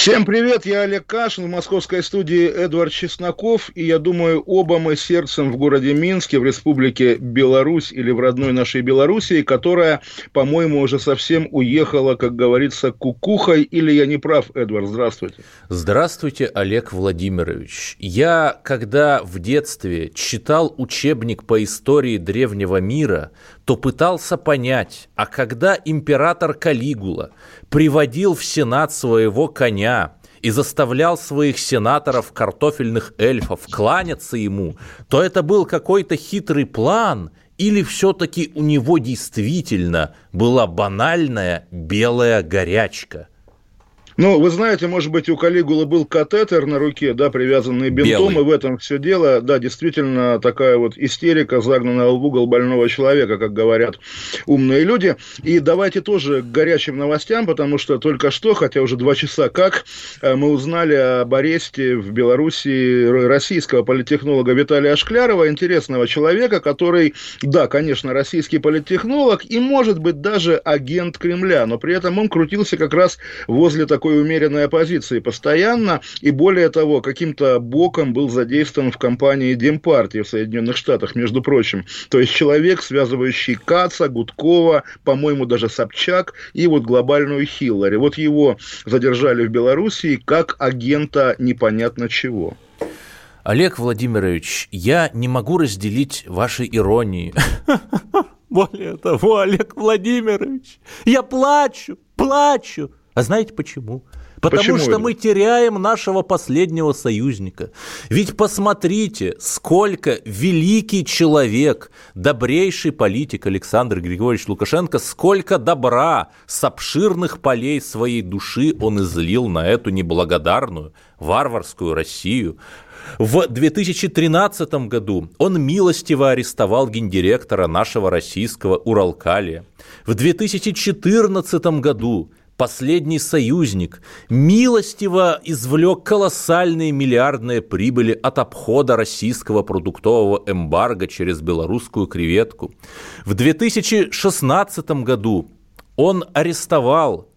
Всем привет, я Олег Кашин, в московской студии Эдвард Чесноков, и я думаю, оба мы сердцем в городе Минске, в республике Беларусь или в родной нашей Белоруссии, которая, по-моему, уже совсем уехала, как говорится, кукухой, или я не прав, Эдвард, здравствуйте. Здравствуйте, Олег Владимирович. Я, когда в детстве читал учебник по истории древнего мира, то пытался понять, а когда император Калигула приводил в Сенат своего коня и заставлял своих сенаторов, картофельных эльфов, кланяться ему, то это был какой-то хитрый план или все-таки у него действительно была банальная белая горячка – ну, вы знаете, может быть, у Калигулы был катетер на руке, да, привязанный бинтом, Белый. и в этом все дело. Да, действительно, такая вот истерика, загнанная в угол больного человека, как говорят умные люди. И давайте тоже к горячим новостям, потому что только что, хотя уже два часа как, э, мы узнали об аресте в Беларуси российского политтехнолога Виталия Шклярова, интересного человека, который, да, конечно, российский политтехнолог и, может быть, даже агент Кремля, но при этом он крутился как раз возле такой такой умеренной оппозиции постоянно, и более того, каким-то боком был задействован в кампании Демпартии в Соединенных Штатах, между прочим. То есть человек, связывающий Каца, Гудкова, по-моему, даже Собчак и вот глобальную Хиллари. Вот его задержали в Белоруссии как агента непонятно чего. Олег Владимирович, я не могу разделить вашей иронии. Более того, Олег Владимирович, я плачу, плачу. А знаете почему? Потому Почему что это? мы теряем нашего последнего союзника. Ведь посмотрите, сколько великий человек, добрейший политик Александр Григорьевич Лукашенко, сколько добра с обширных полей своей души он излил на эту неблагодарную, варварскую Россию. В 2013 году он милостиво арестовал гендиректора нашего российского Уралкалия. В 2014 году последний союзник, милостиво извлек колоссальные миллиардные прибыли от обхода российского продуктового эмбарго через белорусскую креветку. В 2016 году он арестовал,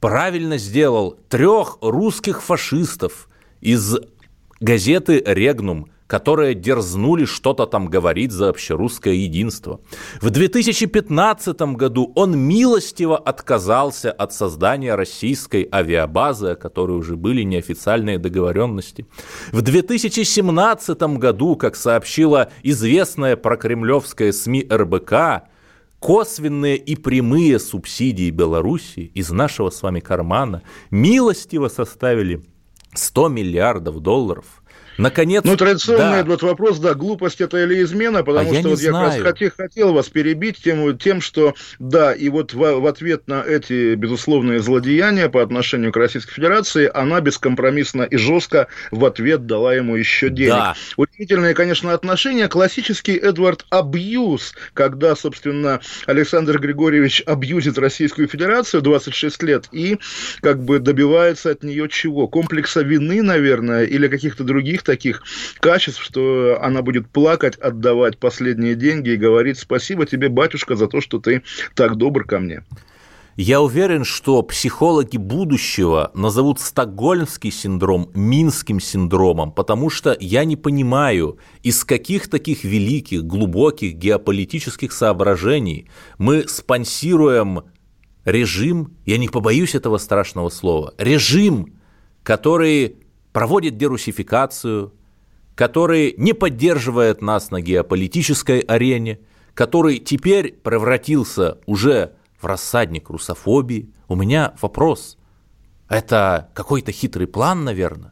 правильно сделал, трех русских фашистов из газеты «Регнум», которые дерзнули что-то там говорить за общерусское единство. В 2015 году он милостиво отказался от создания российской авиабазы, о которой уже были неофициальные договоренности. В 2017 году, как сообщила известная прокремлевская СМИ РБК, косвенные и прямые субсидии Беларуси из нашего с вами кармана милостиво составили 100 миллиардов долларов – Наконец, ну, традиционный да. этот вопрос, да, глупость это или измена, потому а что я вот я как раз хотел, хотел вас перебить тем, тем, что, да, и вот в, в ответ на эти, безусловные злодеяния по отношению к Российской Федерации, она бескомпромиссно и жестко в ответ дала ему еще денег. Да. Удивительное, конечно, отношение, классический Эдвард абьюз, когда, собственно, Александр Григорьевич абьюзит Российскую Федерацию 26 лет и как бы добивается от нее чего? Комплекса вины, наверное, или каких-то других других таких качеств, что она будет плакать, отдавать последние деньги и говорить спасибо тебе, батюшка, за то, что ты так добр ко мне. Я уверен, что психологи будущего назовут стокгольмский синдром минским синдромом, потому что я не понимаю, из каких таких великих, глубоких геополитических соображений мы спонсируем режим, я не побоюсь этого страшного слова, режим, который проводит дерусификацию, который не поддерживает нас на геополитической арене, который теперь превратился уже в рассадник русофобии. У меня вопрос. Это какой-то хитрый план, наверное?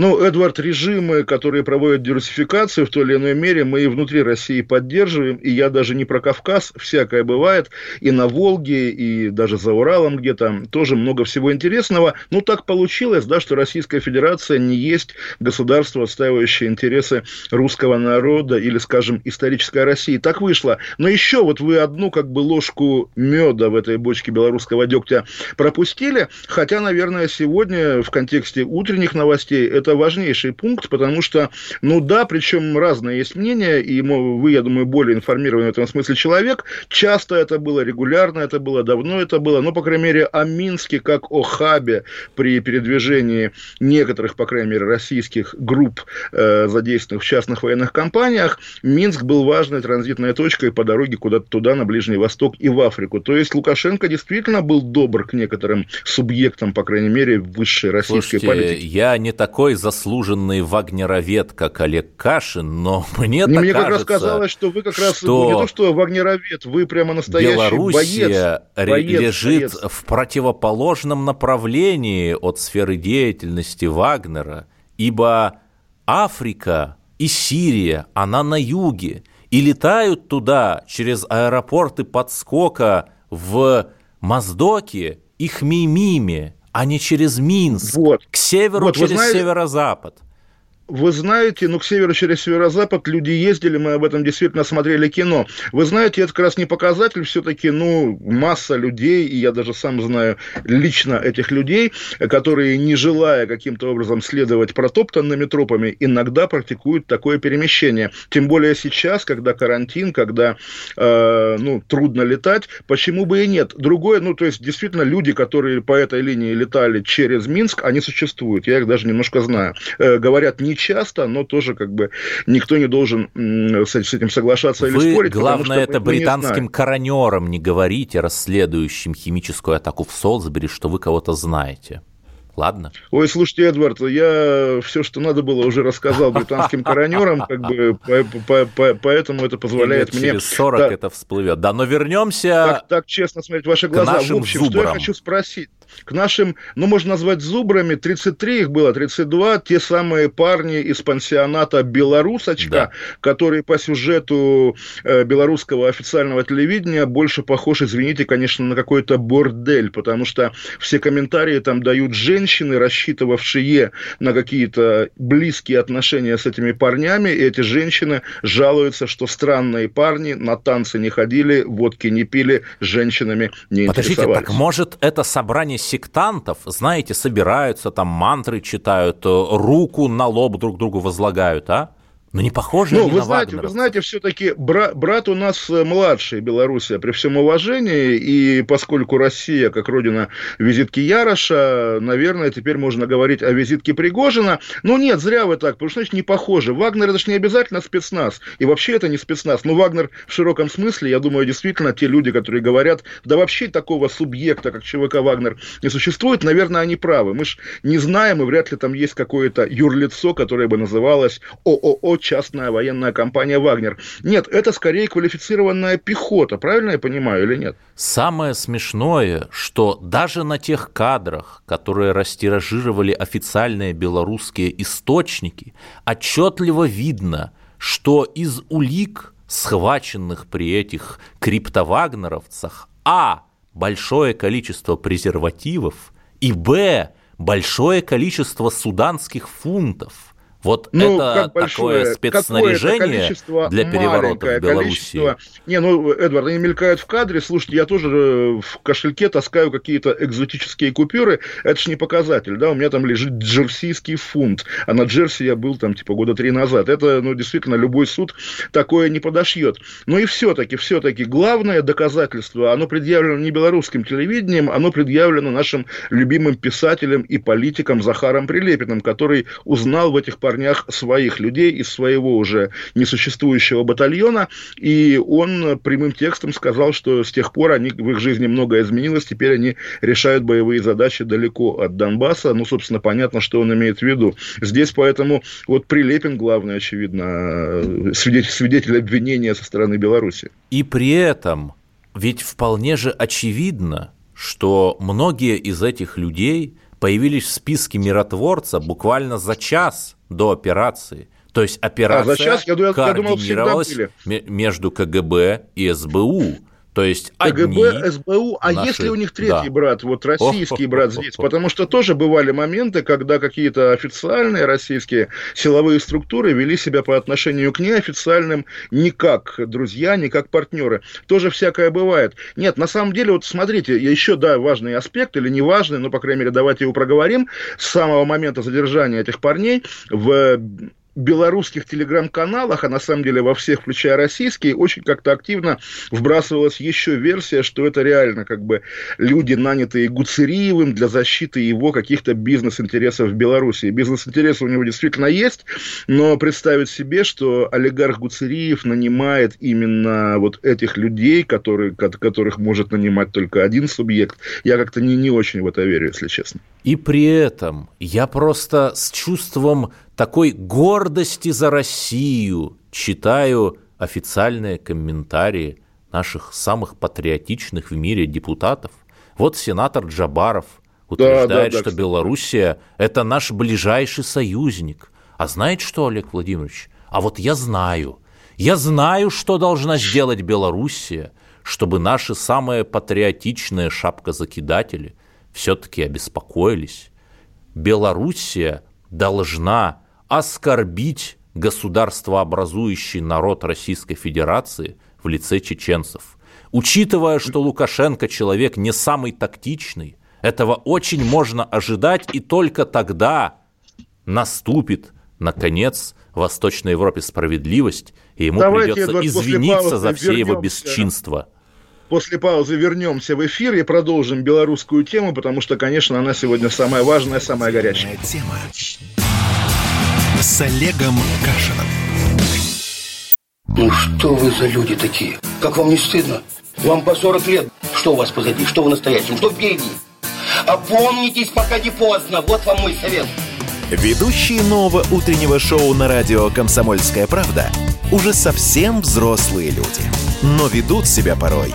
Ну, Эдвард, режимы, которые проводят диверсификацию в той или иной мере, мы и внутри России поддерживаем, и я даже не про Кавказ, всякое бывает, и на Волге, и даже за Уралом где-то, тоже много всего интересного. Ну, так получилось, да, что Российская Федерация не есть государство, отстаивающее интересы русского народа или, скажем, исторической России. Так вышло. Но еще вот вы одну как бы ложку меда в этой бочке белорусского дегтя пропустили, хотя, наверное, сегодня в контексте утренних новостей это это важнейший пункт, потому что, ну да, причем разные есть мнения, и вы, я думаю, более информированный в этом смысле человек. Часто это было, регулярно это было, давно это было, но, по крайней мере, о Минске как о хабе при передвижении некоторых, по крайней мере, российских групп, э, задействованных в частных военных компаниях, Минск был важной транзитной точкой по дороге куда-то туда, на Ближний Восток и в Африку. То есть Лукашенко действительно был добр к некоторым субъектам, по крайней мере, высшей российской Слушайте, политики. я не такой заслуженный вагнеровед, как Олег Кашин, но мне так Мне кажется, как раз казалось, что вы как раз что не то, что вагнеровед, вы прямо настоящий Белоруссия боец. боец лежит боец. в противоположном направлении от сферы деятельности Вагнера, ибо Африка и Сирия, она на юге, и летают туда через аэропорты подскока в Моздоке и Хмеймиме, а не через Минск, вот. к северу вот, через знаете, северо-запад. Вы знаете, ну, к северу через северо-запад люди ездили, мы об этом действительно смотрели кино. Вы знаете, это как раз не показатель, все-таки, ну, масса людей, и я даже сам знаю лично этих людей, которые, не желая каким-то образом следовать протоптанными тропами, иногда практикуют такое перемещение. Тем более сейчас, когда карантин, когда, э, ну, трудно летать, почему бы и нет. Другое, ну, то есть, действительно, люди, которые по этой линии летали через Минск, они существуют, я их даже немножко знаю. Э, говорят, не часто, но тоже как бы никто не должен с этим соглашаться Вы, или спорить. главное, это британским не коронерам не говорите, расследующим химическую атаку в Солсбери, что вы кого-то знаете. Ладно. Ой, слушайте, Эдвард, я все, что надо было, уже рассказал британским коронерам, как бы, поэтому это позволяет мне... через 40 да, это всплывет. Да, но вернемся... Так, так честно смотреть ваши глаза. В общем, зубрам. что я хочу спросить к нашим, ну, можно назвать зубрами, 33 их было, 32, те самые парни из пансионата «Белорусочка», да. которые по сюжету э, белорусского официального телевидения больше похож, извините, конечно, на какой-то бордель, потому что все комментарии там дают женщины, рассчитывавшие на какие-то близкие отношения с этими парнями, и эти женщины жалуются, что странные парни на танцы не ходили, водки не пили, женщинами не Подождите, так может это собрание сектантов, знаете, собираются, там мантры читают, э, руку на лоб друг другу возлагают, а? Ну, не похоже ну, вы на знаете, Вы знаете, все-таки бра- брат у нас э, младший, Белоруссия, при всем уважении, и поскольку Россия, как родина визитки Яроша, наверное, теперь можно говорить о визитке Пригожина. Но нет, зря вы так, потому что, значит, не похоже. Вагнер это же не обязательно спецназ, и вообще это не спецназ. Но Вагнер в широком смысле, я думаю, действительно, те люди, которые говорят, да вообще такого субъекта, как ЧВК Вагнер, не существует, наверное, они правы. Мы же не знаем, и вряд ли там есть какое-то юрлицо, которое бы называлось ООО частная военная компания «Вагнер». Нет, это скорее квалифицированная пехота, правильно я понимаю или нет? Самое смешное, что даже на тех кадрах, которые растиражировали официальные белорусские источники, отчетливо видно, что из улик, схваченных при этих криптовагнеровцах, а. большое количество презервативов, и б. большое количество суданских фунтов – вот ну, это такое спецснаряжение для переворота в Беларуси. Не, ну, Эдвард, они мелькают в кадре. Слушайте, я тоже э, в кошельке таскаю какие-то экзотические купюры. Это ж не показатель, да? У меня там лежит джерсийский фунт. А на Джерси я был там типа года три назад. Это, ну, действительно, любой суд такое не подошьет. Ну и все-таки, все-таки, главное доказательство, оно предъявлено не белорусским телевидением, оно предъявлено нашим любимым писателем и политиком Захаром Прилепиным, который узнал в этих парнях своих людей из своего уже несуществующего батальона, и он прямым текстом сказал, что с тех пор они, в их жизни многое изменилось, теперь они решают боевые задачи далеко от Донбасса, ну, собственно, понятно, что он имеет в виду. Здесь поэтому вот Прилепин, главный, очевидно, свидетель, свидетель обвинения со стороны Беларуси. И при этом ведь вполне же очевидно, что многие из этих людей появились в списке миротворца буквально за час до операции. То есть операция а, за час, я, координировалась я думал, между КГБ и СБУ. То есть КГБ, СБУ, а наши... если у них третий да. брат, вот российский брат здесь? Потому что тоже бывали моменты, когда какие-то официальные российские силовые структуры вели себя по отношению к неофициальным не как друзья, не как партнеры. Тоже всякое бывает. Нет, на самом деле, вот смотрите, еще, да, важный аспект, или не важный, но, по крайней мере, давайте его проговорим. С самого момента задержания этих парней в белорусских телеграм-каналах, а на самом деле во всех, включая российские, очень как-то активно вбрасывалась еще версия, что это реально как бы люди, нанятые Гуцериевым для защиты его каких-то бизнес-интересов в Беларуси. Бизнес-интересы у него действительно есть, но представить себе, что олигарх Гуцериев нанимает именно вот этих людей, которые, которых может нанимать только один субъект, я как-то не, не очень в это верю, если честно. И при этом я просто с чувством такой гордости за Россию читаю официальные комментарии наших самых патриотичных в мире депутатов. Вот сенатор Джабаров утверждает, да, да, да, что кстати. Белоруссия – это наш ближайший союзник. А знаете что, Олег Владимирович? А вот я знаю. Я знаю, что должна сделать Белоруссия, чтобы наши самые патриотичные шапкозакидатели все-таки обеспокоились. Белоруссия должна оскорбить государствообразующий народ Российской Федерации в лице чеченцев. Учитывая, что Лукашенко человек не самый тактичный, этого очень можно ожидать, и только тогда наступит, наконец, в Восточной Европе справедливость, и ему Давайте, придется Эдвард, извиниться за все вернемся. его бесчинства. После паузы вернемся в эфир и продолжим белорусскую тему, потому что, конечно, она сегодня самая важная, самая горячая. Тема с Олегом Кашином. Ну что вы за люди такие? Как вам не стыдно? Вам по 40 лет. Что у вас позади? Что в настоящем? Что впереди? Опомнитесь, пока не поздно. Вот вам мой совет. Ведущие нового утреннего шоу на радио «Комсомольская правда» уже совсем взрослые люди. Но ведут себя порой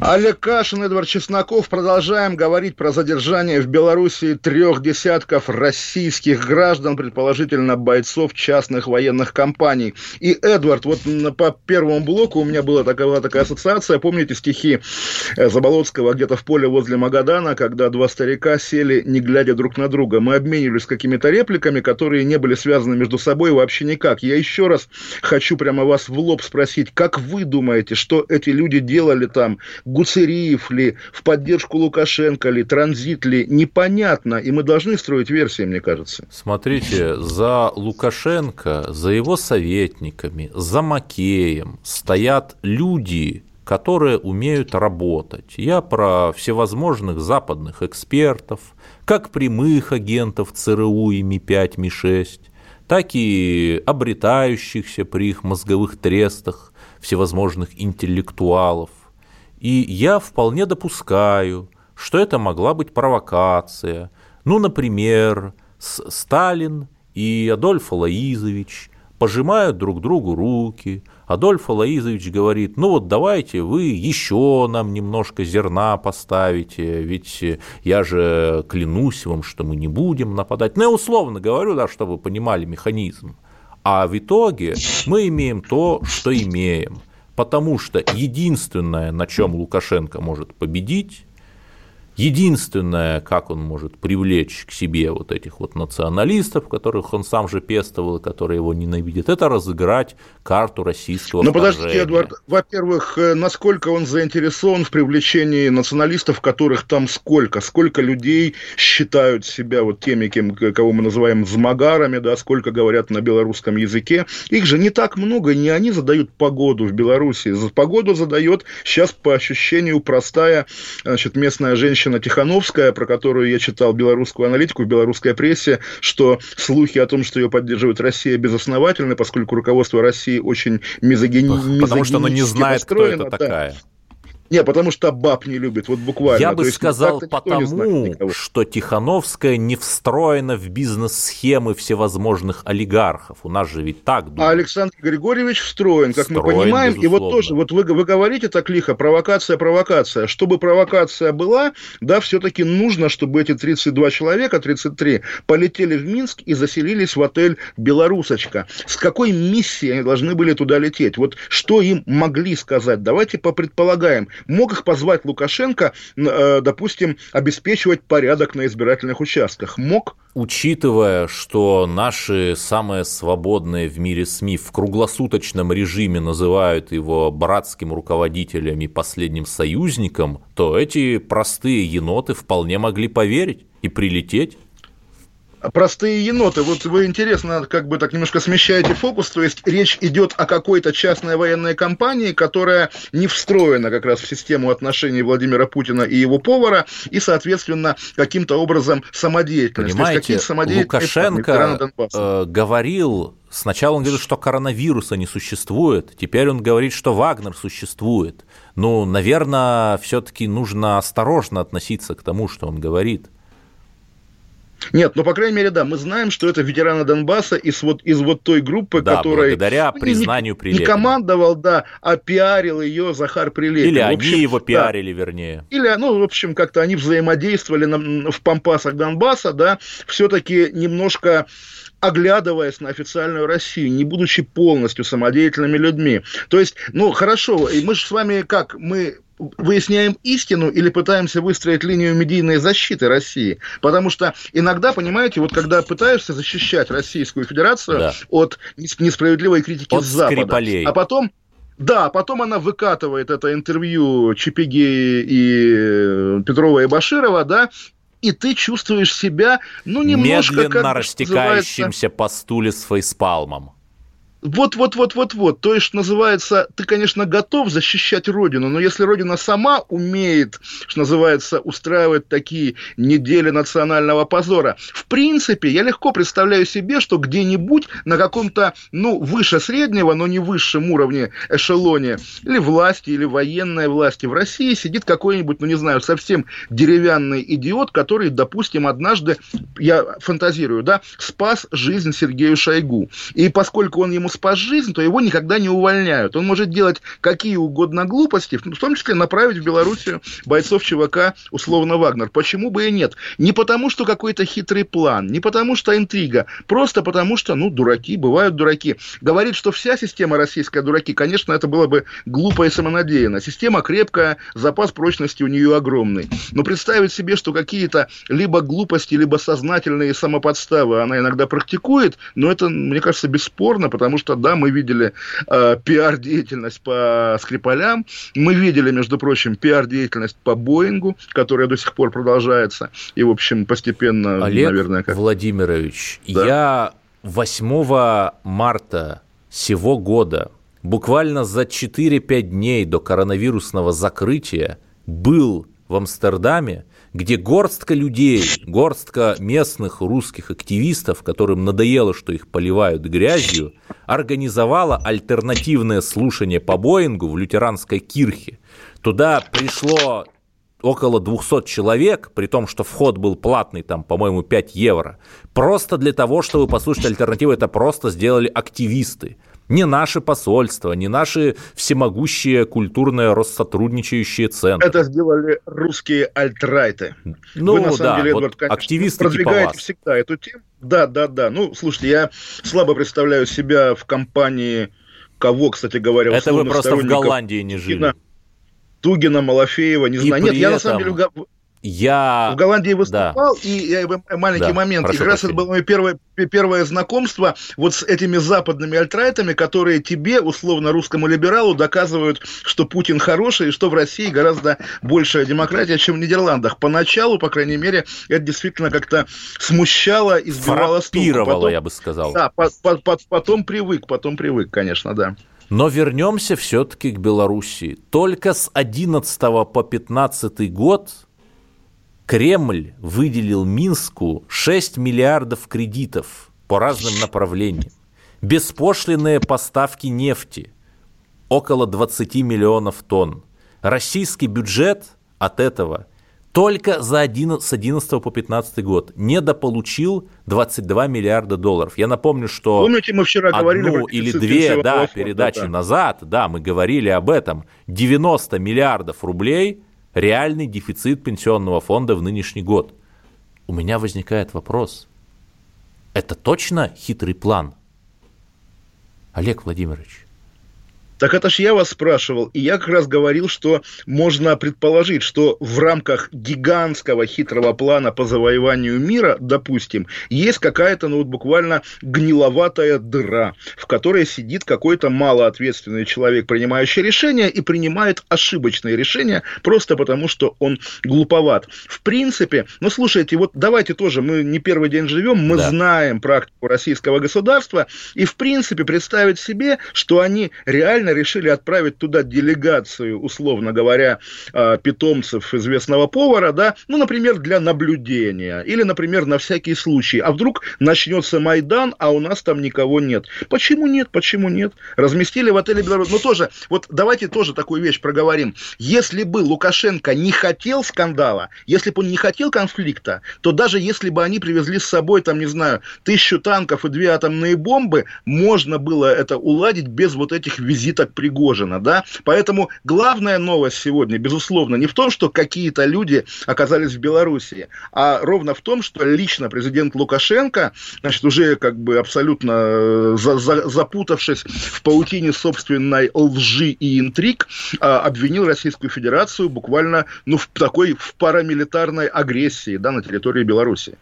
Олег Кашин, Эдвард Чесноков. Продолжаем говорить про задержание в Беларуси трех десятков российских граждан, предположительно бойцов частных военных компаний. И, Эдвард, вот по первому блоку у меня была такая, была такая ассоциация. Помните стихи э, Заболоцкого где-то в поле возле Магадана, когда два старика сели, не глядя друг на друга. Мы обменивались какими-то репликами, которые не были связаны между собой вообще никак. Я еще раз хочу прямо вас в лоб спросить, как вы думаете, что эти люди делали там? Гуцериев ли, в поддержку Лукашенко ли, транзит ли, непонятно. И мы должны строить версии, мне кажется. Смотрите, за Лукашенко, за его советниками, за Макеем стоят люди, которые умеют работать. Я про всевозможных западных экспертов, как прямых агентов ЦРУ и Ми-5, Ми-6, так и обретающихся при их мозговых трестах всевозможных интеллектуалов, и я вполне допускаю, что это могла быть провокация. Ну, например, Сталин и Адольф Алаизович пожимают друг другу руки. Адольф Алаизович говорит, ну вот давайте вы еще нам немножко зерна поставите, ведь я же клянусь вам, что мы не будем нападать. Ну, я условно говорю, да, чтобы вы понимали механизм. А в итоге мы имеем то, что имеем потому что единственное, на чем Лукашенко может победить, Единственное, как он может привлечь к себе вот этих вот националистов, которых он сам же пестовал и которые его ненавидят, это разыграть карту российского Ну, подождите, Эдвард, во-первых, э, насколько он заинтересован в привлечении националистов, которых там сколько? Сколько людей считают себя вот теми, кем, кого мы называем змагарами, да, сколько говорят на белорусском языке? Их же не так много, не они задают погоду в Беларуси. Погоду задает сейчас по ощущению простая значит, местная женщина женщина Тихановская, про которую я читал белорусскую аналитику в белорусской прессе, что слухи о том, что ее поддерживает Россия, безосновательны, поскольку руководство России очень мизогини... Потому что оно не знает, кто это да. такая. Не, потому что баб не любит, вот буквально. Я бы есть, сказал потому, что Тихановская не встроена в бизнес-схемы всевозможных олигархов. У нас же ведь так думают. А Александр Григорьевич встроен, как встроен, мы понимаем. Безусловно. И вот тоже, вот вы, вы говорите так лихо, провокация, провокация. Чтобы провокация была, да, все-таки нужно, чтобы эти 32 человека, 33, полетели в Минск и заселились в отель «Белорусочка». С какой миссией они должны были туда лететь? Вот что им могли сказать? Давайте попредполагаем мог их позвать Лукашенко, э, допустим, обеспечивать порядок на избирательных участках? Мог? Учитывая, что наши самые свободные в мире СМИ в круглосуточном режиме называют его братским руководителем и последним союзником, то эти простые еноты вполне могли поверить и прилететь простые еноты. Вот вы интересно, как бы так немножко смещаете фокус, то есть речь идет о какой-то частной военной компании, которая не встроена как раз в систему отношений Владимира Путина и его повара, и, соответственно, каким-то образом самодеятельность. Понимаете, есть, Лукашенко э, говорил Сначала он говорил, что коронавируса не существует, теперь он говорит, что Вагнер существует. Ну, наверное, все-таки нужно осторожно относиться к тому, что он говорит. Нет, ну, по крайней мере, да, мы знаем, что это ветераны Донбасса из вот, из вот той группы, да, которая... благодаря ну, признанию не, не командовал, да, а пиарил ее Захар Прилепин. Или общем, они его пиарили, да. вернее. Или, ну, в общем, как-то они взаимодействовали на, в пампасах Донбасса, да, все-таки немножко оглядываясь на официальную Россию, не будучи полностью самодеятельными людьми. То есть, ну, хорошо, и мы же с вами как, мы выясняем истину или пытаемся выстроить линию медийной защиты России. Потому что иногда, понимаете, вот когда пытаешься защищать Российскую Федерацию да. от несправедливой критики от с Запада, Скрипалей. а потом да, потом она выкатывает это интервью Чипиги и э, Петрова и Баширова, да, и ты чувствуешь себя, ну, немножко... Медленно как растекающимся по стуле с фейспалмом. Вот, вот, вот, вот, вот. То есть, называется, ты, конечно, готов защищать Родину, но если Родина сама умеет, что называется, устраивать такие недели национального позора, в принципе, я легко представляю себе, что где-нибудь на каком-то, ну, выше среднего, но не высшем уровне эшелоне, или власти, или военной власти в России сидит какой-нибудь, ну, не знаю, совсем деревянный идиот, который, допустим, однажды, я фантазирую, да, спас жизнь Сергею Шойгу. И поскольку он ему ему спас жизнь, то его никогда не увольняют. Он может делать какие угодно глупости, в том числе направить в Белоруссию бойцов ЧВК условно Вагнер. Почему бы и нет? Не потому, что какой-то хитрый план, не потому, что интрига, просто потому, что, ну, дураки, бывают дураки. Говорит, что вся система российская дураки, конечно, это было бы глупо и самонадеянно. Система крепкая, запас прочности у нее огромный. Но представить себе, что какие-то либо глупости, либо сознательные самоподставы она иногда практикует, но это, мне кажется, бесспорно, потому что, да, мы видели э, пиар-деятельность по Скрипалям, мы видели, между прочим, пиар-деятельность по Боингу, которая до сих пор продолжается, и, в общем, постепенно, Олег наверное, как... Владимирович, да? я 8 марта сего года, буквально за 4-5 дней до коронавирусного закрытия, был в Амстердаме, где горстка людей, горстка местных русских активистов, которым надоело, что их поливают грязью, организовала альтернативное слушание по Боингу в лютеранской кирхе. Туда пришло около 200 человек, при том, что вход был платный, там, по-моему, 5 евро, просто для того, чтобы послушать альтернативу, это просто сделали активисты. Не наше посольство, не наши всемогущие культурные Россотрудничающие центры. Это сделали русские альтрайты. Ну, Вы, на самом да, деле, Эдвард, вот конечно, активисты типа продвигаете типа всегда эту тему. Да, да, да. Ну, слушайте, я слабо представляю себя в компании кого, кстати говоря, Это вы просто в Голландии не жили. Тугина, Малафеева, не знаю. И Нет, я на самом деле я... В Голландии выступал, да. и маленький да, момент, как раз это было мое первое, первое знакомство вот с этими западными альтрайтами, которые тебе, условно русскому либералу, доказывают, что Путин хороший, и что в России гораздо большая демократия, чем в Нидерландах. Поначалу, по крайней мере, это действительно как-то смущало и сбивало с потом, я бы сказал. Да, по, по, по, потом привык, потом привык, конечно, да. Но вернемся все-таки к Белоруссии. Только с 11 по 15 год Кремль выделил Минску 6 миллиардов кредитов по разным направлениям. Беспошлинные поставки нефти – около 20 миллионов тонн. Российский бюджет от этого только за 11, с 11 по 15 год недополучил 22 миллиарда долларов. Я напомню, что Помните, мы вчера одну говорили или две да, передачи да. назад, да, мы говорили об этом, 90 миллиардов рублей – реальный дефицит пенсионного фонда в нынешний год. У меня возникает вопрос. Это точно хитрый план? Олег Владимирович, так это ж я вас спрашивал, и я как раз говорил, что можно предположить, что в рамках гигантского хитрого плана по завоеванию мира, допустим, есть какая-то, ну вот буквально гниловатая дыра, в которой сидит какой-то малоответственный человек, принимающий решения, и принимает ошибочные решения просто потому, что он глуповат. В принципе, ну слушайте, вот давайте тоже, мы не первый день живем, мы да. знаем практику российского государства, и в принципе представить себе, что они реально реально решили отправить туда делегацию, условно говоря, а, питомцев известного повара, да, ну, например, для наблюдения, или, например, на всякий случай. А вдруг начнется Майдан, а у нас там никого нет. Почему нет? Почему нет? Разместили в отеле Беларусь. Ну, тоже, вот давайте тоже такую вещь проговорим. Если бы Лукашенко не хотел скандала, если бы он не хотел конфликта, то даже если бы они привезли с собой, там, не знаю, тысячу танков и две атомные бомбы, можно было это уладить без вот этих визитов так Пригожина, да, поэтому главная новость сегодня, безусловно, не в том, что какие-то люди оказались в Белоруссии, а ровно в том, что лично президент Лукашенко, значит, уже как бы абсолютно э, за, за, запутавшись в паутине собственной лжи и интриг, а, обвинил Российскую Федерацию буквально, ну, в такой, в парамилитарной агрессии, да, на территории Беларуси.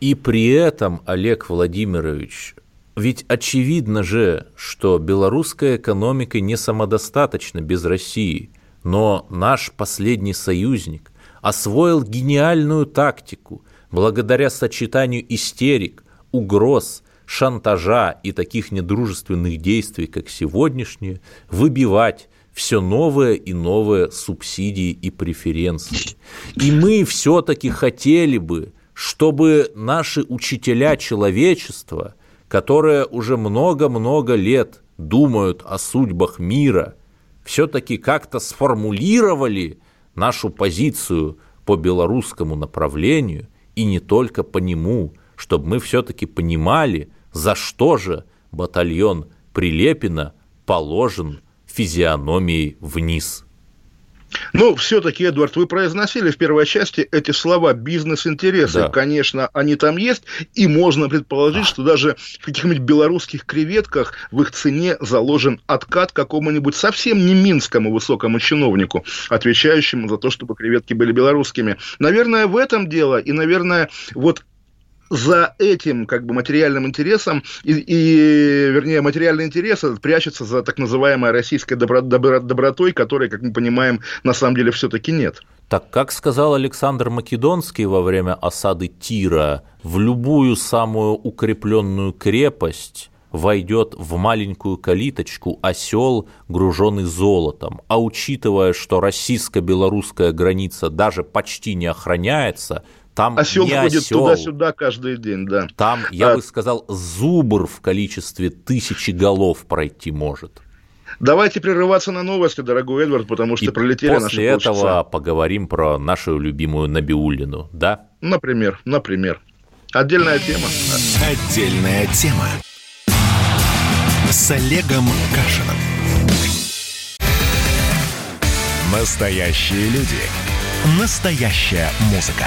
И при этом, Олег Владимирович, ведь очевидно же, что белорусская экономика не самодостаточна без России, но наш последний союзник освоил гениальную тактику благодаря сочетанию истерик, угроз, шантажа и таких недружественных действий, как сегодняшние, выбивать все новые и новые субсидии и преференции. И мы все-таки хотели бы, чтобы наши учителя человечества – которые уже много-много лет думают о судьбах мира, все-таки как-то сформулировали нашу позицию по белорусскому направлению и не только по нему, чтобы мы все-таки понимали, за что же батальон Прилепина положен физиономией вниз. Ну, все-таки, Эдвард, вы произносили в первой части эти слова «бизнес-интересы». Да. Конечно, они там есть, и можно предположить, что даже в каких-нибудь белорусских креветках в их цене заложен откат какому-нибудь совсем не минскому высокому чиновнику, отвечающему за то, чтобы креветки были белорусскими. Наверное, в этом дело, и, наверное, вот за этим как бы материальным интересом, и, и вернее, материальный интерес прячется за так называемой российской добро, добро, добротой, которой, как мы понимаем, на самом деле все-таки нет. Так как сказал Александр Македонский во время осады Тира, в любую самую укрепленную крепость войдет в маленькую калиточку осел, груженный золотом. А учитывая, что российско-белорусская граница даже почти не охраняется, там осел не ходит осел. туда-сюда каждый день, да. Там, я а... бы сказал, зубр в количестве тысячи голов пройти может. Давайте прерываться на новости, дорогой Эдвард, потому что И пролетели после наши этого полчаса. поговорим про нашу любимую Набиулину, да? Например, например. Отдельная тема. Отдельная тема. С Олегом Кашином. Настоящие люди. Настоящая музыка.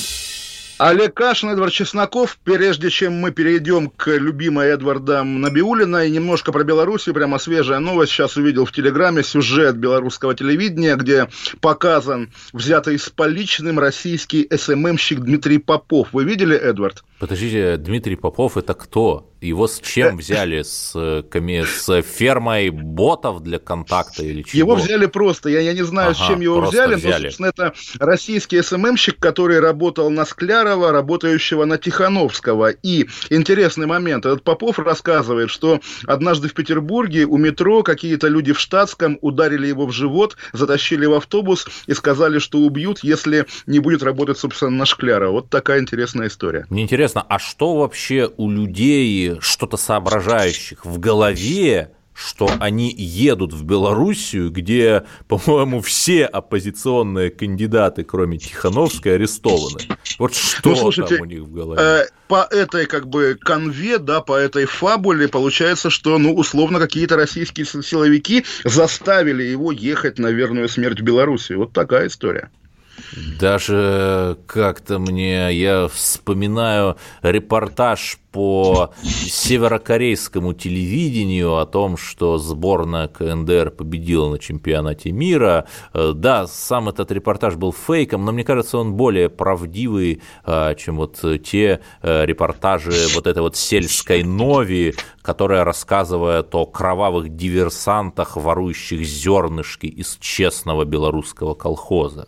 Олег Кашин, Эдвард Чесноков. Прежде чем мы перейдем к любимой Эдварда Набиулина, и немножко про Белоруссию, прямо свежая новость. Сейчас увидел в Телеграме сюжет белорусского телевидения, где показан взятый с поличным российский СММщик Дмитрий Попов. Вы видели, Эдвард? Подождите, Дмитрий Попов это кто? Его с чем взяли? С, с фермой ботов для контакта или чего? Его взяли просто. Я, я не знаю, ага, с чем его взяли, взяли, но, собственно, это российский СММщик, который работал на Склярова, работающего на Тихановского. И интересный момент. Этот Попов рассказывает, что однажды в Петербурге у метро какие-то люди в штатском ударили его в живот, затащили в автобус и сказали, что убьют, если не будет работать, собственно, на Шклярова. Вот такая интересная история. Мне интересно, а что вообще у людей что-то соображающих в голове, что они едут в Белоруссию, где, по-моему, все оппозиционные кандидаты, кроме Тихановской, арестованы. Вот что ну, слушайте, там у них в голове? Э, по этой как бы конве, да, по этой фабуле получается, что, ну, условно, какие-то российские силовики заставили его ехать на верную смерть в Белоруссию. Вот такая история. Даже как-то мне, я вспоминаю репортаж по северокорейскому телевидению о том, что сборная КНДР победила на чемпионате мира. Э, да, сам этот репортаж был фейком, но мне кажется, он более правдивый, э, чем вот те э, репортажи вот этой вот сельской нови, которая рассказывает о кровавых диверсантах, ворующих зернышки из честного белорусского колхоза.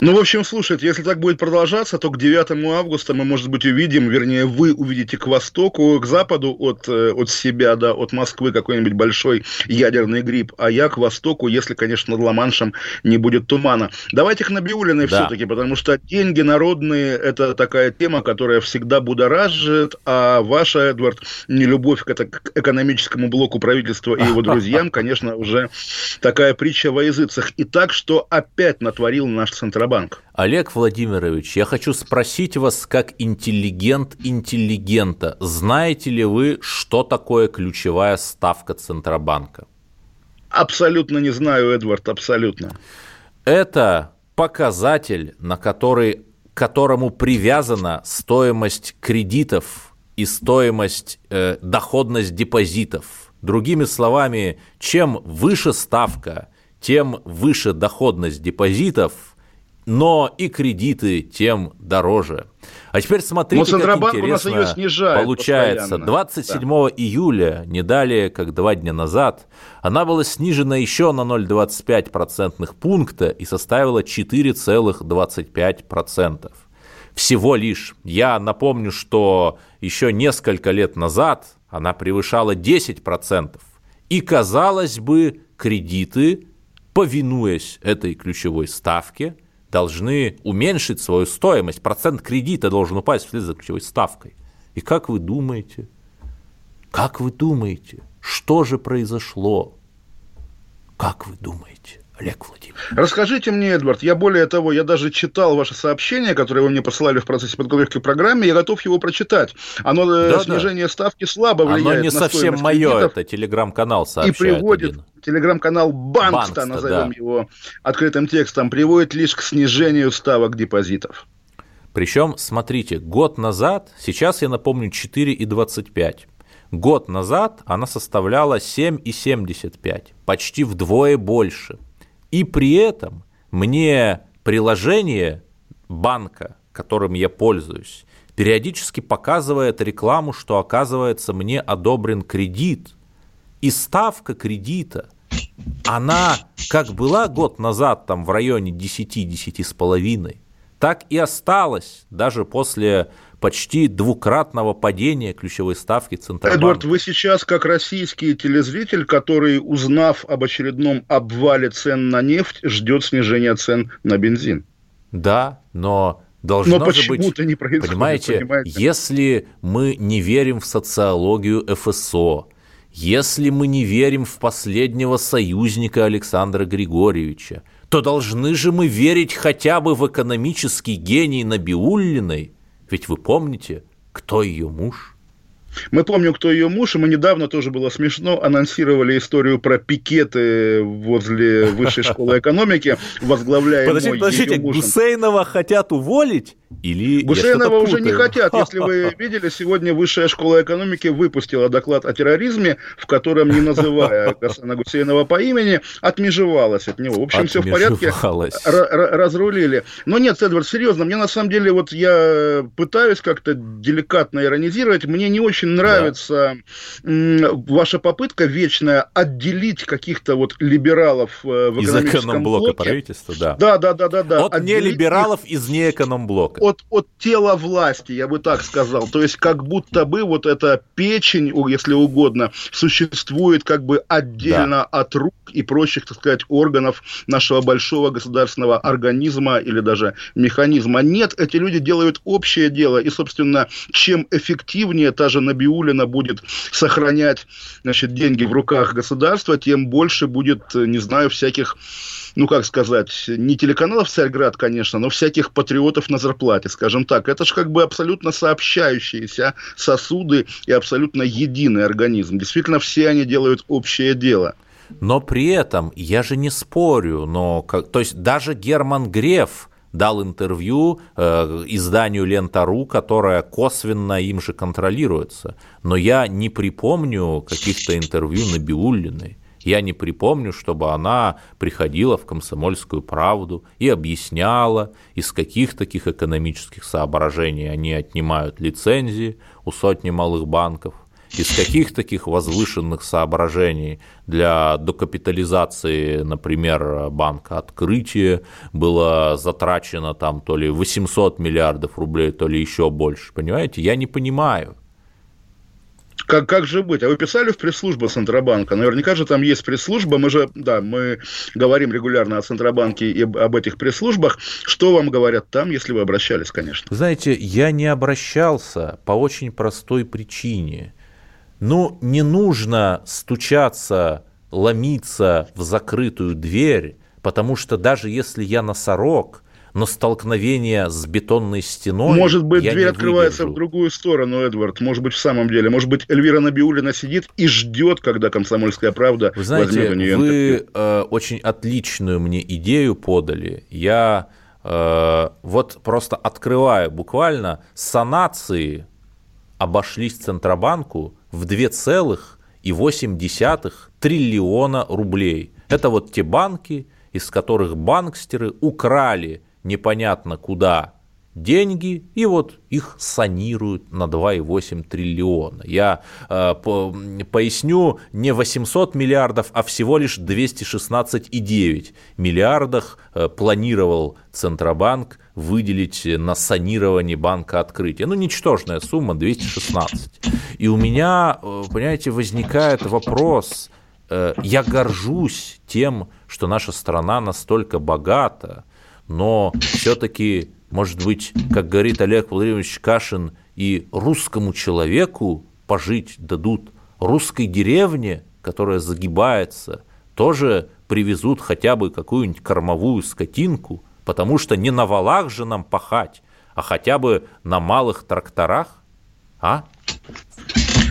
Ну, в общем, слушайте, если так будет продолжаться, то к 9 августа мы, может быть, увидим, вернее, вы увидите к востоку, к западу от, э, от себя, да, от Москвы какой-нибудь большой ядерный гриб, а я к востоку, если, конечно, над Ла-Маншем не будет тумана. Давайте к Набиулиной да. все-таки, потому что деньги народные – это такая тема, которая всегда будоражит, а ваша, Эдвард, нелюбовь к, это, к экономическому блоку правительства и его друзьям, конечно, уже такая притча во языцах. И так, что опять натворил наш Центробанк Центробанк. Олег Владимирович, я хочу спросить вас, как интеллигент интеллигента, знаете ли вы, что такое ключевая ставка Центробанка? Абсолютно не знаю, Эдвард, абсолютно. Это показатель, на который, к которому привязана стоимость кредитов и стоимость, э, доходность депозитов. Другими словами, чем выше ставка, тем выше доходность депозитов, но и кредиты тем дороже. А теперь смотрите, но как интересно у нас ее снижает получается. 27 да. июля, не далее, как два дня назад, она была снижена еще на 0,25 процентных пункта и составила 4,25%. Всего лишь. Я напомню, что еще несколько лет назад она превышала 10%. И, казалось бы, кредиты, повинуясь этой ключевой ставке – должны уменьшить свою стоимость, процент кредита должен упасть вслед за ключевой ставкой. И как вы думаете, как вы думаете, что же произошло? Как вы думаете? Олег Владимирович. Расскажите мне, Эдвард, я более того, я даже читал ваше сообщение, которое вы мне посылали в процессе подготовки к программе, я готов его прочитать. Оно, э, да, снижение да. ставки слабо влияет Оно не на совсем мое, это телеграм-канал сообщает. И приводит, один. телеграм-канал Банкста, Банкста назовем да. его открытым текстом, приводит лишь к снижению ставок депозитов. Причем, смотрите, год назад, сейчас я напомню, 4,25. Год назад она составляла 7,75, почти вдвое больше – и при этом мне приложение банка, которым я пользуюсь, периодически показывает рекламу, что оказывается мне одобрен кредит. И ставка кредита, она как была год назад там в районе 10-10 с половиной, так и осталась даже после почти двукратного падения ключевой ставки Центробанка. Эдуард, вы сейчас как российский телезритель, который, узнав об очередном обвале цен на нефть, ждет снижения цен на бензин. Да, но должно но же быть, не происходит, понимаете, понимаете, если мы не верим в социологию ФСО, если мы не верим в последнего союзника Александра Григорьевича, то должны же мы верить хотя бы в экономический гений Набиуллиной – ведь вы помните, кто ее муж? Мы помним, кто ее муж, и мы недавно тоже было смешно анонсировали историю про пикеты возле высшей школы экономики, возглавляемой Подождите, подождите, Гусейнова хотят уволить? Или Гусейнова уже не хотят. Если вы видели, сегодня Высшая школа экономики выпустила доклад о терроризме, в котором, не называя Гасана Гусейнова по имени, отмежевалась от него. В общем, все в порядке. Разрулили. Но нет, Эдвард, серьезно, мне на самом деле, вот я пытаюсь как-то деликатно иронизировать, мне не очень нравится да. ваша попытка вечная отделить каких-то вот либералов э, в экономическом блока блоке. правительства, да. Да, да, да, да, да. От нелибералов из неэкономблока от, от тела власти, я бы так сказал. То есть как будто бы вот эта печень, если угодно, существует как бы отдельно да. от рук и прочих, так сказать, органов нашего большого государственного организма или даже механизма. Нет, эти люди делают общее дело. И, собственно, чем эффективнее та же Набиулина будет сохранять значит, деньги в руках государства, тем больше будет, не знаю, всяких ну, как сказать, не телеканалов «Царьград», конечно, но всяких патриотов на зарплате, скажем так. Это же как бы абсолютно сообщающиеся сосуды и абсолютно единый организм. Действительно, все они делают общее дело. Но при этом, я же не спорю, но, то есть даже Герман Греф, дал интервью э, изданию Лента.ру, которое косвенно им же контролируется. Но я не припомню каких-то интервью на Набиуллиной. Я не припомню, чтобы она приходила в комсомольскую правду и объясняла, из каких таких экономических соображений они отнимают лицензии у сотни малых банков, из каких таких возвышенных соображений для докапитализации, например, банка «Открытие» было затрачено там то ли 800 миллиардов рублей, то ли еще больше, понимаете? Я не понимаю. Как, как же быть? А вы писали в пресс-службу Центробанка? Наверняка же там есть пресс-служба. Мы же, да, мы говорим регулярно о Центробанке и об этих пресс-службах. Что вам говорят там, если вы обращались, конечно? Знаете, я не обращался по очень простой причине. Ну, не нужно стучаться, ломиться в закрытую дверь, потому что даже если я носорог – но столкновение с бетонной стеной. Может быть, дверь открывается выдержу. в другую сторону, Эдвард. Может быть, в самом деле. Может быть, Эльвира Набиулина сидит и ждет, когда комсомольская правда вы знаете, возьмет у нее Вы э, очень отличную мне идею подали. Я э, вот просто открываю буквально санации обошлись Центробанку в 2,8 триллиона рублей. Это вот те банки, из которых банкстеры украли непонятно куда деньги, и вот их санируют на 2,8 триллиона. Я э, по, поясню, не 800 миллиардов, а всего лишь 216,9 миллиардов э, планировал Центробанк выделить на санирование банка открытия. Ну, ничтожная сумма 216. И у меня, э, понимаете, возникает вопрос, э, я горжусь тем, что наша страна настолько богата, но все-таки, может быть, как говорит Олег Владимирович Кашин, и русскому человеку пожить дадут, русской деревне, которая загибается, тоже привезут хотя бы какую-нибудь кормовую скотинку, потому что не на валах же нам пахать, а хотя бы на малых тракторах, а?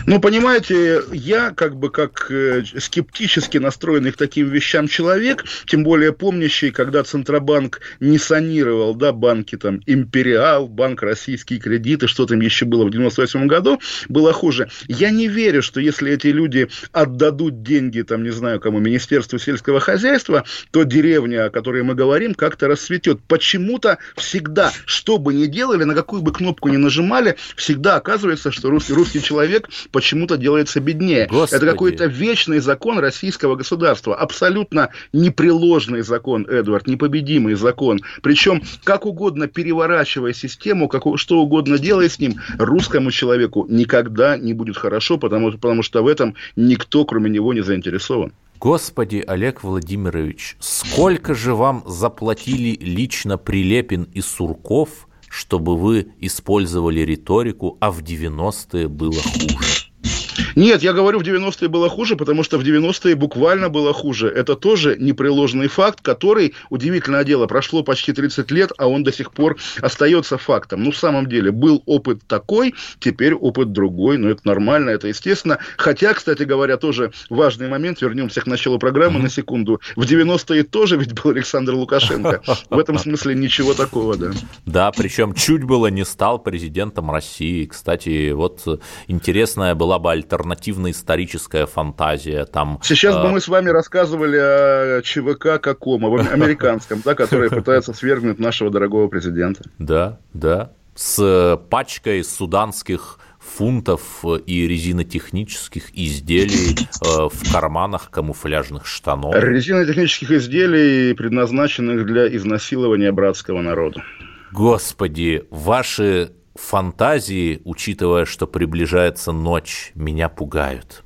Ну, понимаете, я как бы как э, скептически настроенный к таким вещам человек, тем более помнящий, когда Центробанк не санировал, да, банки там Империал, Банк Российские кредиты, что там еще было в 98 году, было хуже. Я не верю, что если эти люди отдадут деньги, там, не знаю, кому, Министерству сельского хозяйства, то деревня, о которой мы говорим, как-то расцветет. Почему-то всегда, что бы ни делали, на какую бы кнопку ни нажимали, всегда оказывается, что русский, русский человек почему-то делается беднее. Господи. Это какой-то вечный закон российского государства, абсолютно непреложный закон, Эдвард, непобедимый закон. Причем, как угодно переворачивая систему, как, что угодно делая с ним, русскому человеку никогда не будет хорошо, потому, потому что в этом никто, кроме него, не заинтересован. Господи, Олег Владимирович, сколько же вам заплатили лично Прилепин и Сурков, чтобы вы использовали риторику, а в 90-е было хуже? Нет, я говорю, в 90-е было хуже, потому что в 90-е буквально было хуже. Это тоже непреложный факт, который, удивительное дело, прошло почти 30 лет, а он до сих пор остается фактом. Ну, в самом деле, был опыт такой, теперь опыт другой, но это нормально, это естественно. Хотя, кстати говоря, тоже важный момент, вернемся к началу программы mm-hmm. на секунду. В 90-е тоже ведь был Александр Лукашенко. В этом смысле ничего такого, да. Да, причем чуть было не стал президентом России. Кстати, вот интересная была бы альтернативная историческая фантазия. Там, Сейчас э... бы мы с вами рассказывали о ЧВК каком, об американском, да, который пытается свергнуть нашего дорогого президента. Да, да. С пачкой суданских фунтов и резинотехнических изделий э, в карманах камуфляжных штанов. Резинотехнических изделий, предназначенных для изнасилования братского народа. Господи, ваши фантазии, учитывая, что приближается ночь, меня пугают.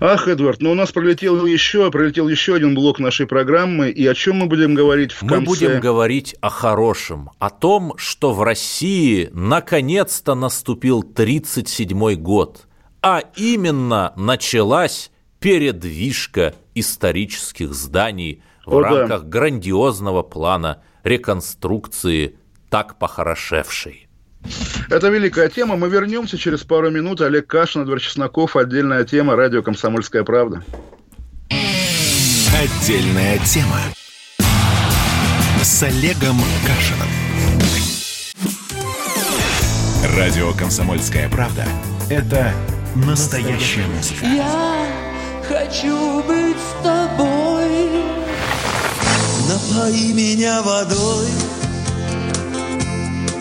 Ах, Эдвард, но у нас пролетел еще, пролетел еще один блок нашей программы, и о чем мы будем говорить в мы конце? Мы будем говорить о хорошем, о том, что в России наконец-то наступил 37-й год, а именно началась передвижка исторических зданий в о, рамках да. грандиозного плана реконструкции так похорошевшей. Это великая тема. Мы вернемся через пару минут. Олег Кашин, Эдвард Чесноков. Отдельная тема. Радио «Комсомольская правда». Отдельная тема. С Олегом Кашином. Радио «Комсомольская правда» – это настоящая музыка. Я хочу быть с тобой. Напои меня водой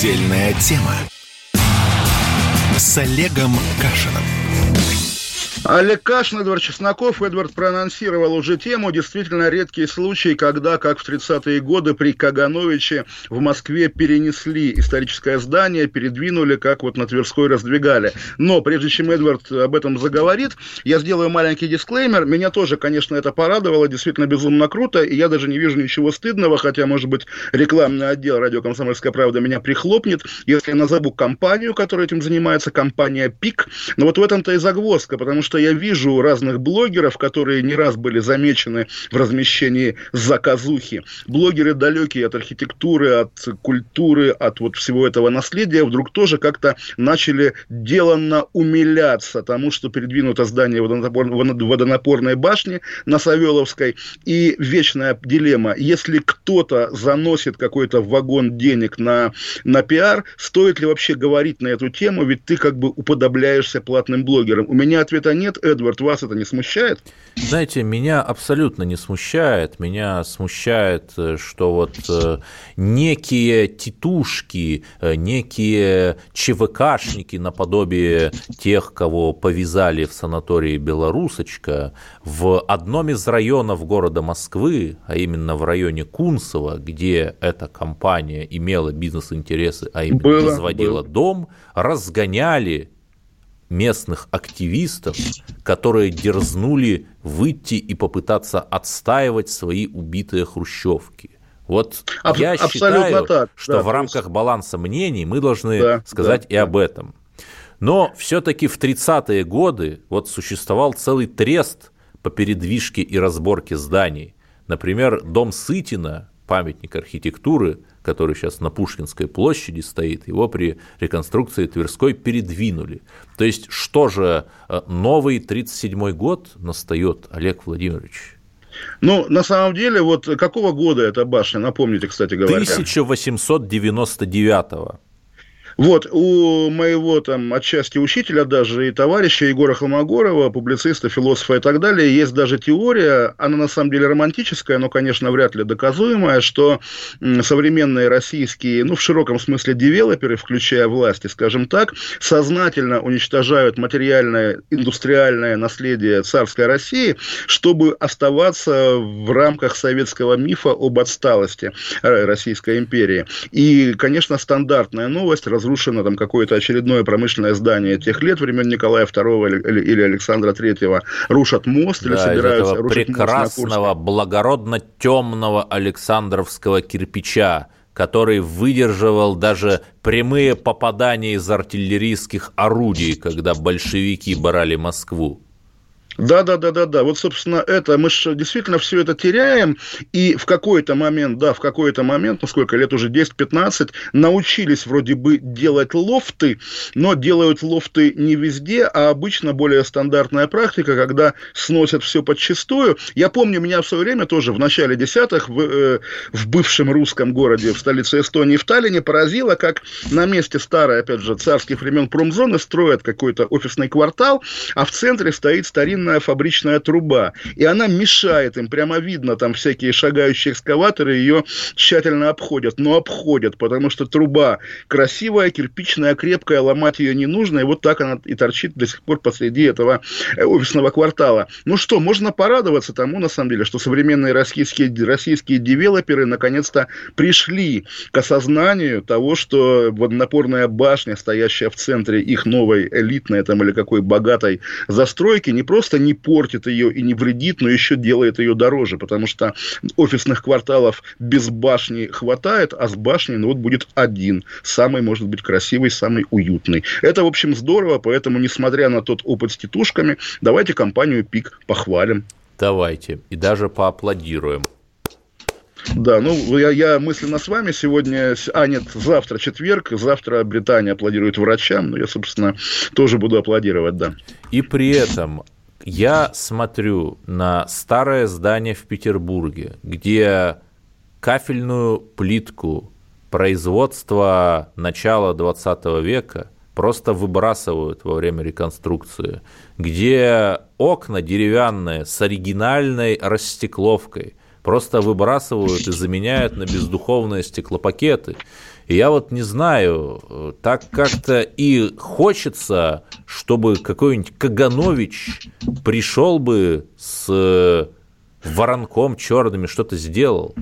Отдельная тема с Олегом Кашиным. Олег Кашин, Эдвард Чесноков. Эдвард проанонсировал уже тему. Действительно редкий случай, когда, как в 30-е годы при Кагановиче в Москве перенесли историческое здание, передвинули, как вот на Тверской раздвигали. Но прежде чем Эдвард об этом заговорит, я сделаю маленький дисклеймер. Меня тоже, конечно, это порадовало. Действительно безумно круто. И я даже не вижу ничего стыдного, хотя, может быть, рекламный отдел радио «Комсомольская правда» меня прихлопнет, если я назову компанию, которая этим занимается, компания «ПИК». Но вот в этом-то и загвоздка, потому что что я вижу разных блогеров, которые не раз были замечены в размещении заказухи. Блогеры далекие от архитектуры, от культуры, от вот всего этого наследия, вдруг тоже как-то начали деланно умиляться тому, что передвинуто здание водонапорной башни на Савеловской. И вечная дилемма, если кто-то заносит какой-то вагон денег на, на пиар, стоит ли вообще говорить на эту тему, ведь ты как бы уподобляешься платным блогерам. У меня ответа нет, Эдвард, вас это не смущает? Знаете, меня абсолютно не смущает. Меня смущает, э, что вот э, некие титушки, э, некие ЧВКшники наподобие тех, кого повязали в санатории «Белорусочка», в одном из районов города Москвы, а именно в районе Кунцево, где эта компания имела бизнес-интересы, а именно было, возводила было. дом, разгоняли местных активистов, которые дерзнули выйти и попытаться отстаивать свои убитые хрущевки. Вот Аб- я считаю, так. что да, в рамках баланса мнений мы должны да, сказать да, и об этом. Но все-таки в 30-е годы вот существовал целый трест по передвижке и разборке зданий. Например, дом Сытина, памятник архитектуры, который сейчас на Пушкинской площади стоит, его при реконструкции Тверской передвинули. То есть, что же, э, новый 37-й год настает, Олег Владимирович? Ну, на самом деле, вот какого года эта башня, напомните, кстати говоря? 1899 -го. Вот, у моего там отчасти учителя даже и товарища Егора Холмогорова, публициста, философа и так далее, есть даже теория, она на самом деле романтическая, но, конечно, вряд ли доказуемая, что современные российские, ну, в широком смысле, девелоперы, включая власти, скажем так, сознательно уничтожают материальное, индустриальное наследие царской России, чтобы оставаться в рамках советского мифа об отсталости Российской империи. И, конечно, стандартная новость, разрушено там какое-то очередное промышленное здание тех лет, времен Николая II или, или Александра III, рушат мост или да, собираются рушить прекрасного, благородно темного Александровского кирпича, который выдерживал даже прямые попадания из артиллерийских орудий, когда большевики брали Москву. Да, да, да, да, да. Вот, собственно, это мы же действительно все это теряем, и в какой-то момент, да, в какой-то момент, ну сколько лет уже 10-15, научились вроде бы делать лофты, но делают лофты не везде, а обычно более стандартная практика, когда сносят все подчистую. Я помню, меня в свое время тоже в начале десятых в, э, в бывшем русском городе, в столице Эстонии, в Таллине, поразило, как на месте старой, опять же, царских времен промзоны строят какой-то офисный квартал, а в центре стоит старинная огромная фабричная труба, и она мешает им, прямо видно, там всякие шагающие экскаваторы ее тщательно обходят, но обходят, потому что труба красивая, кирпичная, крепкая, ломать ее не нужно, и вот так она и торчит до сих пор посреди этого э, офисного квартала. Ну что, можно порадоваться тому, на самом деле, что современные российские, российские девелоперы наконец-то пришли к осознанию того, что водонапорная башня, стоящая в центре их новой элитной там или какой богатой застройки, не просто не портит ее и не вредит, но еще делает ее дороже, потому что офисных кварталов без башни хватает, а с башней ну, вот будет один, самый, может быть, красивый, самый уютный. Это, в общем, здорово, поэтому, несмотря на тот опыт с тетушками, давайте компанию ПИК похвалим. Давайте, и даже поаплодируем. Да, ну я, я мысленно с вами сегодня, а нет, завтра четверг, завтра Британия аплодирует врачам, но я, собственно, тоже буду аплодировать, да. И при этом я смотрю на старое здание в Петербурге, где кафельную плитку производства начала 20 века просто выбрасывают во время реконструкции, где окна деревянные с оригинальной растекловкой просто выбрасывают и заменяют на бездуховные стеклопакеты. Я вот не знаю, так как-то и хочется, чтобы какой-нибудь Каганович пришел бы с воронком черными, что-то сделал.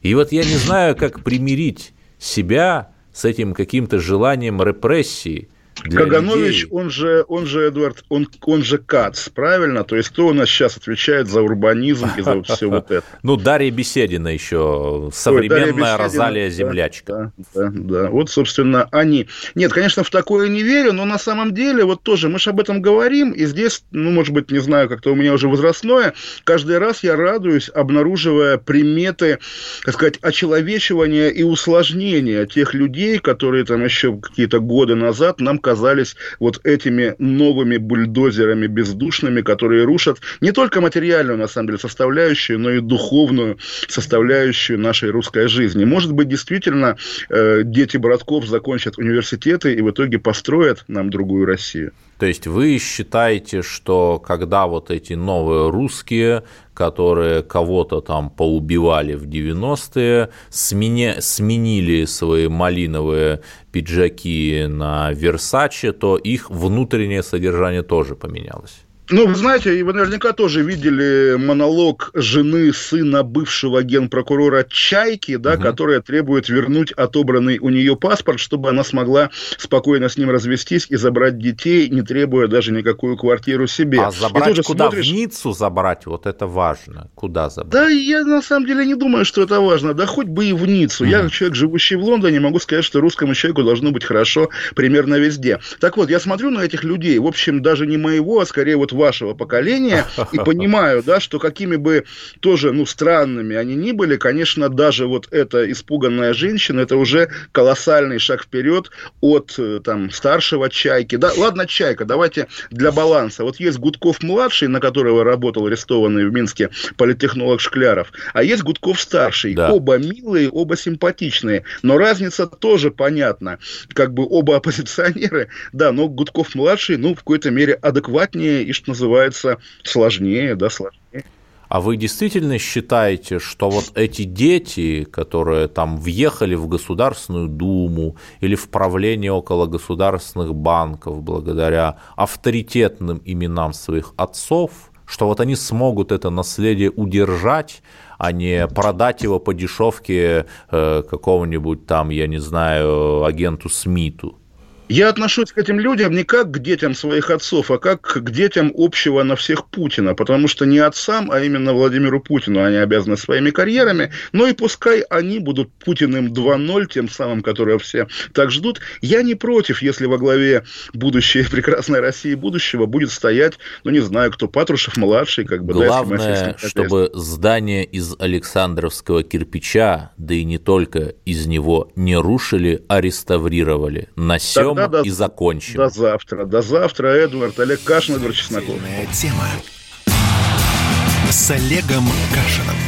И вот я не знаю, как примирить себя с этим каким-то желанием репрессии – Каганович, людей. он же, он же, Эдуард, он, он же Кац, правильно? То есть, кто у нас сейчас отвечает за урбанизм и за все вот это? Ну, Дарья Беседина еще, современная Розалия Землячка. Да, да, вот, собственно, они. Нет, конечно, в такое не верю, но на самом деле, вот тоже, мы же об этом говорим, и здесь, ну, может быть, не знаю, как-то у меня уже возрастное, каждый раз я радуюсь, обнаруживая приметы, так сказать, очеловечивания и усложнения тех людей, которые там еще какие-то годы назад нам казались вот этими новыми бульдозерами бездушными, которые рушат не только материальную, на самом деле, составляющую, но и духовную составляющую нашей русской жизни. Может быть, действительно, э, дети Братков закончат университеты и в итоге построят нам другую Россию. То есть вы считаете, что когда вот эти новые русские, которые кого-то там поубивали в 90-е, смени, сменили свои малиновые пиджаки на Версаче, то их внутреннее содержание тоже поменялось? Ну, вы знаете, вы наверняка тоже видели монолог жены сына бывшего генпрокурора Чайки, да, угу. которая требует вернуть отобранный у нее паспорт, чтобы она смогла спокойно с ним развестись и забрать детей, не требуя даже никакую квартиру себе. А забрать куда? Смотришь... В Ниццу забрать, вот это важно. Куда забрать? Да, я на самом деле не думаю, что это важно. Да хоть бы и в Ниццу. Угу. Я, человек, живущий в Лондоне, могу сказать, что русскому человеку должно быть хорошо примерно везде. Так вот, я смотрю на этих людей, в общем, даже не моего, а скорее вот вашего поколения и понимаю, да, что какими бы тоже, ну, странными они ни были, конечно, даже вот эта испуганная женщина, это уже колоссальный шаг вперед от, э, там, старшего Чайки. Да, ладно, Чайка, давайте для баланса. Вот есть Гудков-младший, на которого работал арестованный в Минске политтехнолог Шкляров, а есть Гудков-старший. Да. Оба милые, оба симпатичные, но разница тоже понятна. Как бы оба оппозиционеры, да, но Гудков-младший, ну, в какой-то мере адекватнее и, что называется, сложнее, да, сложнее. А вы действительно считаете, что вот эти дети, которые там въехали в Государственную Думу или в правление около государственных банков благодаря авторитетным именам своих отцов, что вот они смогут это наследие удержать, а не продать его по дешевке э, какому-нибудь там, я не знаю, агенту Смиту? Я отношусь к этим людям не как к детям своих отцов, а как к детям общего на всех Путина, потому что не отцам, а именно Владимиру Путину они обязаны своими карьерами, но и пускай они будут Путиным 2.0, тем самым, которое все так ждут. Я не против, если во главе будущей прекрасной России будущего будет стоять, ну не знаю, кто, Патрушев-младший, как бы. Главное, да, чтобы здание из Александровского кирпича, да и не только из него, не рушили, а реставрировали. На сём Тогда и закончим. До завтра. До завтра, Эдвард. Олег Кашин, Эдвард Чесноков. тема с Олегом Кашином.